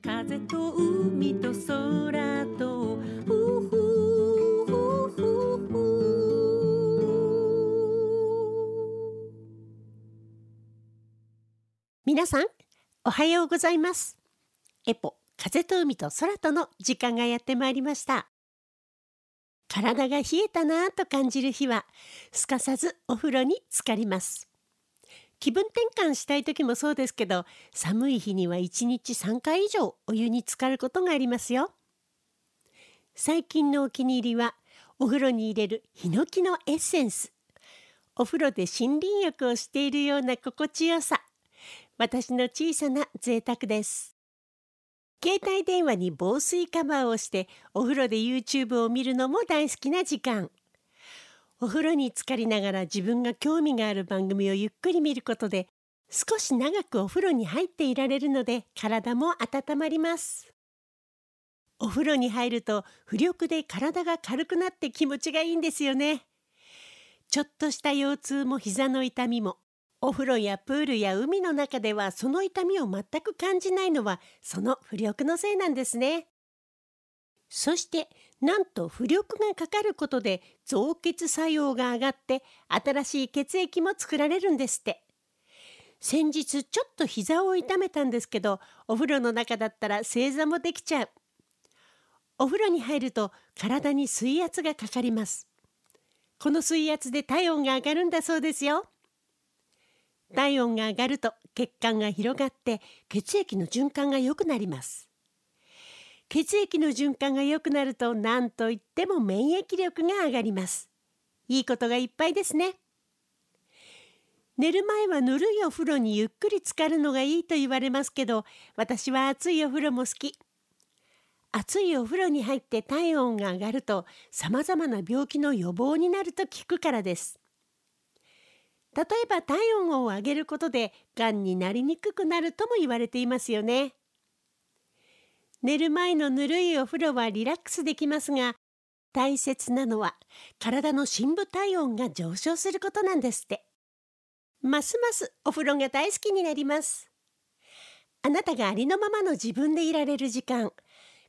風と海と空とふふふふふ皆さんおはようございます。エポ風と海と空との時間がやってまいりました。体が冷えたなぁと感じる日はすかさずお風呂に浸かります。気分転換したい時もそうですけど寒い日には1日3回以上お湯に浸かることがありますよ。最近のお気に入りはお風呂に入れるヒノキのエッセンス。お風呂で森林浴をしているような心地よさ。私の小さな贅沢です。携帯電話に防水カバーをしてお風呂で YouTube を見るのも大好きな時間。お風呂に浸かりながら自分が興味がある番組をゆっくり見ることで少し長くお風呂に入っていられるので体も温まります。お風呂に入ると浮力で体が軽くなって気持ちがいいんですよね。ちょっとした腰痛も膝の痛みもお風呂やプールや海の中ではその痛みを全く感じないのはその浮力のせいなんですね。そしてなんと浮力がかかることで造血作用が上がって新しい血液も作られるんですって。先日ちょっと膝を痛めたんですけどお風呂の中だったら正座もできちゃう。お風呂に入ると体に水圧がかかります。この水圧で体温が上がるんだそうですよ。体温が上がると血管が広がって血液の循環が良くなります。血液の循環が良くなると何といっても免疫力が上がります。いいことがいっぱいですね。寝る前はぬるいお風呂にゆっくり浸かるのがいいと言われますけど私は熱いお風呂も好き。熱いお風呂に入って体温が上がるとさまざまな病気の予防になると聞くからです。例えば体温を上げることでがんになりにくくなるとも言われていますよね。寝る前のぬるいお風呂はリラックスできますが大切なのは体の深部体温が上昇することなんですって。ますますお風呂が大好きになります。あなたがありのままの自分でいられる時間。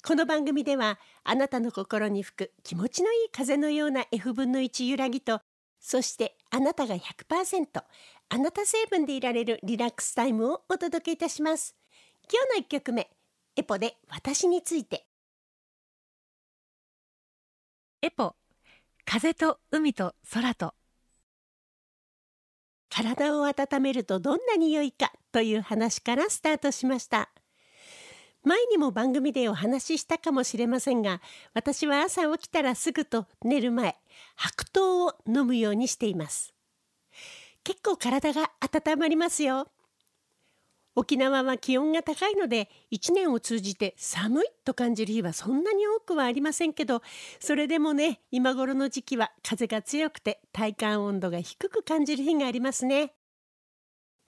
この番組ではあなたの心に吹く気持ちのいい風のような F 分の1揺らぎとそしてあなたが100%あなた成分でいられるリラックスタイムをお届けいたします。今日の1曲目エポで私について。エポ風と海と空と。体を温めるとどんな匂いかという話からスタートしました。前にも番組でお話ししたかもしれませんが私は朝起きたらすぐと寝る前白桃を飲むようにしています。結構体が温まりますよ沖縄は気温が高いので1年を通じて寒いと感じる日はそんなに多くはありませんけどそれでもね今頃の時期は風が強くて体感温度が低く感じる日がありますね。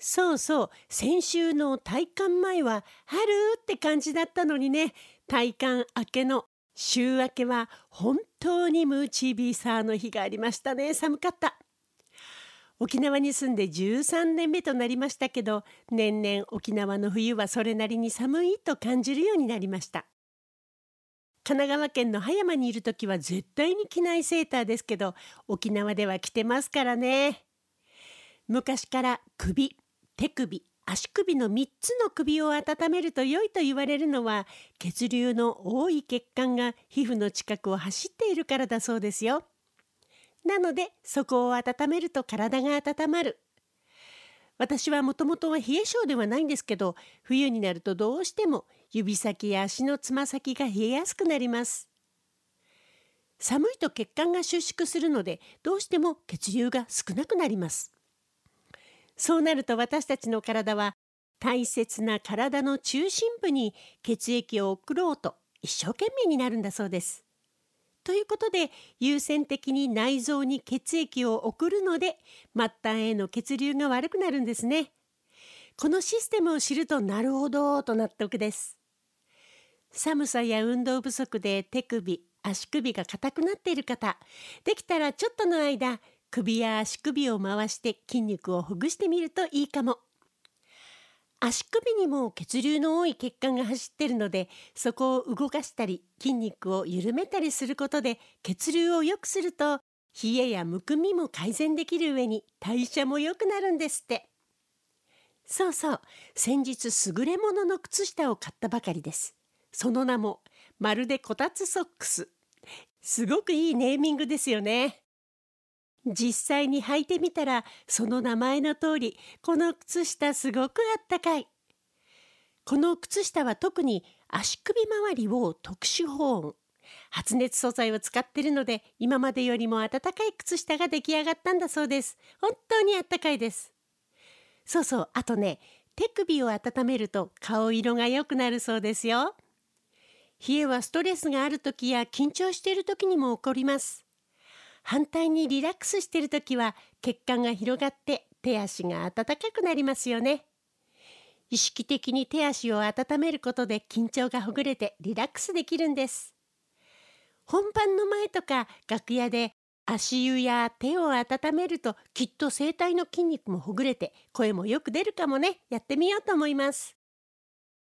そうそう先週の体感前は春って感じだったのにね体感明けの週明けは本当にムーチービーサーの日がありましたね。寒かった。沖縄に住んで13年目となりましたけど年々沖縄の冬はそれなりに寒いと感じるようになりました。神奈川県の葉山にいる時は絶対に着ないセーターですけど沖縄では着てますからね。昔から首手首足首の3つの首を温めると良いと言われるのは血流の多い血管が皮膚の近くを走っているからだそうですよ。なのでそこを温めると体が温まる。私はもともとは冷え性ではないんですけど冬になるとどうしても指先や足のつま先が冷えやすくなります。寒いと血管が収縮するのでどうしても血流が少なくなります。そうなると私たちの体は大切な体の中心部に血液を送ろうと一生懸命になるんだそうです。ということで優先的に内臓に血液を送るので末端への血流が悪くなるんですね。このシステムを知るとなるほどと納得です。寒さや運動不足で手首足首が硬くなっている方できたらちょっとの間首や足首を回して筋肉をほぐしてみるといいかも。足首にも血流の多い血管が走ってるのでそこを動かしたり筋肉を緩めたりすることで血流を良くすると冷えやむくみも改善できる上に代謝も良くなるんですって。そうそう。先日優れものの靴下を買ったばかりです。その名もまるでこたつソックス。すごくいいネーミングですよね。実際に履いてみたらその名前の通りこの靴下すごくあったかい。この靴下は特に足首周りを特殊保温発熱素材を使ってるので今までよりも暖かい靴下が出来上がったんだそうです。本当にあったかいです。そうそうあとね手首を温めると顔色が良くなるそうですよ。冷えはストレスがある時や緊張している時にも起こります。反対にリラックスしている時は血管が広がって手足が温かくなりますよね。意識的に手足を温めることで緊張がほぐれてリラックスできるんです。本番の前とか楽屋で足湯や手を温めるときっと声帯の筋肉もほぐれて声もよく出るかもね。やってみようと思います。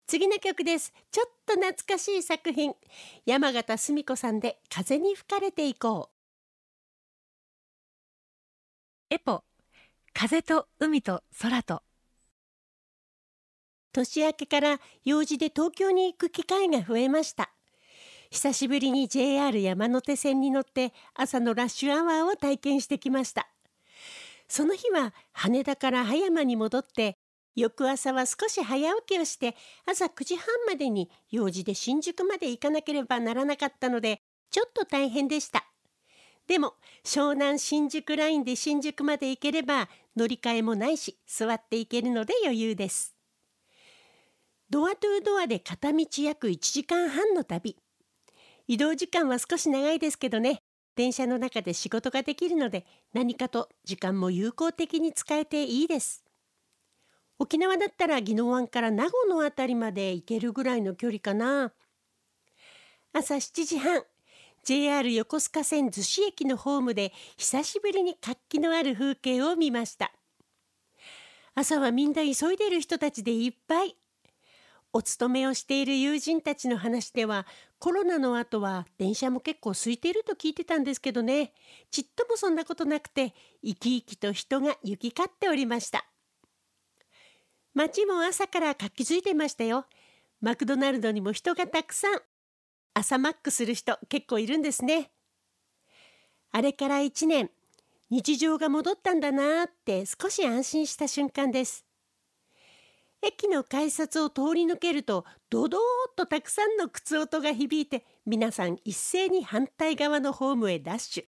次の曲です。ちょっと懐かしい作品。山形澄子さんで風に吹かれていこう。エポ風と海と空と。年明けから用事で東京に行く機会が増えました。久しぶりに JR 山手線に乗って朝のラッシュアワーを体験してきました。その日は羽田から葉山に戻って翌朝は少し早起きをして朝9時半までに用事で新宿まで行かなければならなかったのでちょっと大変でした。でも湘南新宿ラインで新宿まで行ければ乗り換えもないし座って行けるので余裕です。ドアトゥードアで片道約1時間半の旅。移動時間は少し長いですけどね。電車の中で仕事ができるので何かと時間も有効的に使えていいです。沖縄だったら宜野湾から名護のあたりまで行けるぐらいの距離かな。朝7時半。JR 横須賀線逗子駅のホームで久しぶりに活気のある風景を見ました。朝はみんな急いでる人たちでいっぱい。お勤めをしている友人たちの話ではコロナの後は電車も結構空いていると聞いてたんですけどね。ちっともそんなことなくて生き生きと人が行き交っておりました。街も朝から活気づいてましたよ。マクドナルドにも人がたくさん。朝マックする人結構いるんですね。あれから1年日常が戻ったんだなって少し安心した瞬間です。駅の改札を通り抜けるとドドーッとたくさんの靴音が響いて皆さん一斉に反対側のホームへダッシュ。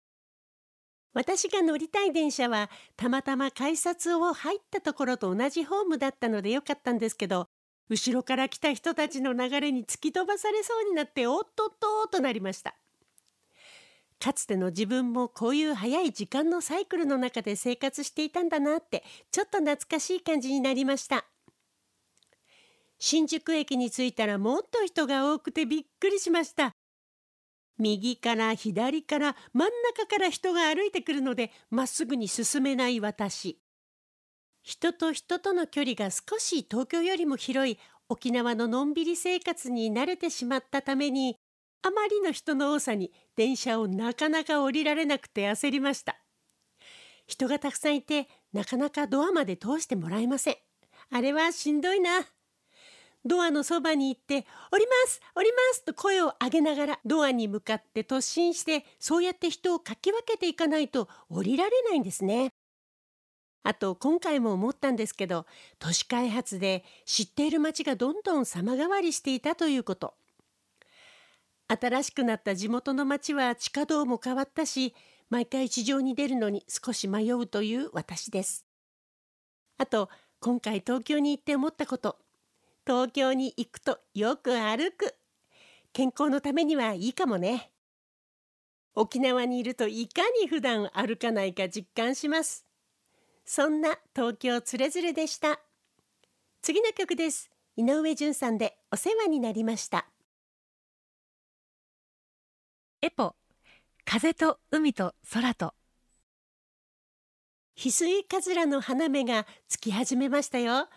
私が乗りたい電車はたまたま改札を入ったところと同じホームだったのでよかったんですけど後ろから来た人たちの流れに突き飛ばされそうになっておっとっととなりました。かつての自分もこういう早い時間のサイクルの中で生活していたんだなってちょっと懐かしい感じになりました。新宿駅に着いたらもっと人が多くてびっくりしました。右から左から真ん中から人が歩いてくるのでまっすぐに進めない私。人と人との距離が少し東京よりも広い沖縄ののんびり生活に慣れてしまったためにあまりの人の多さに電車をなかなか降りられなくて焦りました。人がたくさんいてなかなかドアまで通してもらえません。あれはしんどいな。ドアのそばに行って「降ります降ります」と声を上げながらドアに向かって突進してそうやって人をかき分けていかないと降りられないんですね。あと今回も思ったんですけど都市開発で知っている街がどんどん様変わりしていたということ。新しくなった地元の町は地下道も変わったし毎回地上に出るのに少し迷うという私です。あと今回東京に行って思ったこと。東京に行くとよく歩く。健康のためにはいいかもね。沖縄にいるといかに普段歩かないか実感します。そんな東京つれづれでした。次の曲です。井上淳さんでお世話になりました。エポ風と海と空と。翡翠カズラの花芽がつき始めましたよ。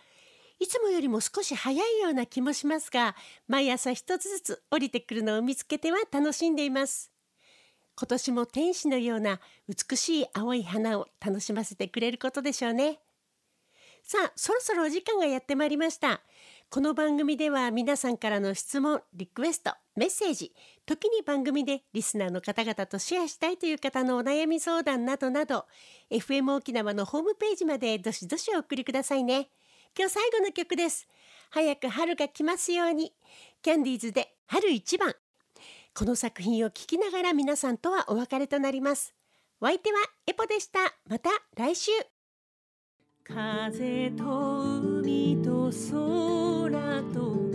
いつもよりも少し早いような気もしますが毎朝一つずつ降りてくるのを見つけては楽しんでいます今年も天使のような美しい青い花を楽しませてくれることでしょうね。さあそろそろお時間がやってまいりました。この番組では皆さんからの質問リクエストメッセージ時に番組でリスナーの方々とシェアしたいという方のお悩み相談などなど FM 沖縄のホームページまでどしどしお送りくださいね。今日最後の曲です。早く春が来ますように。キャンディーズで春一番。この作品を聴きながら皆さんとはお別れとなります。お相手はエポでした。また来週。風と海と空と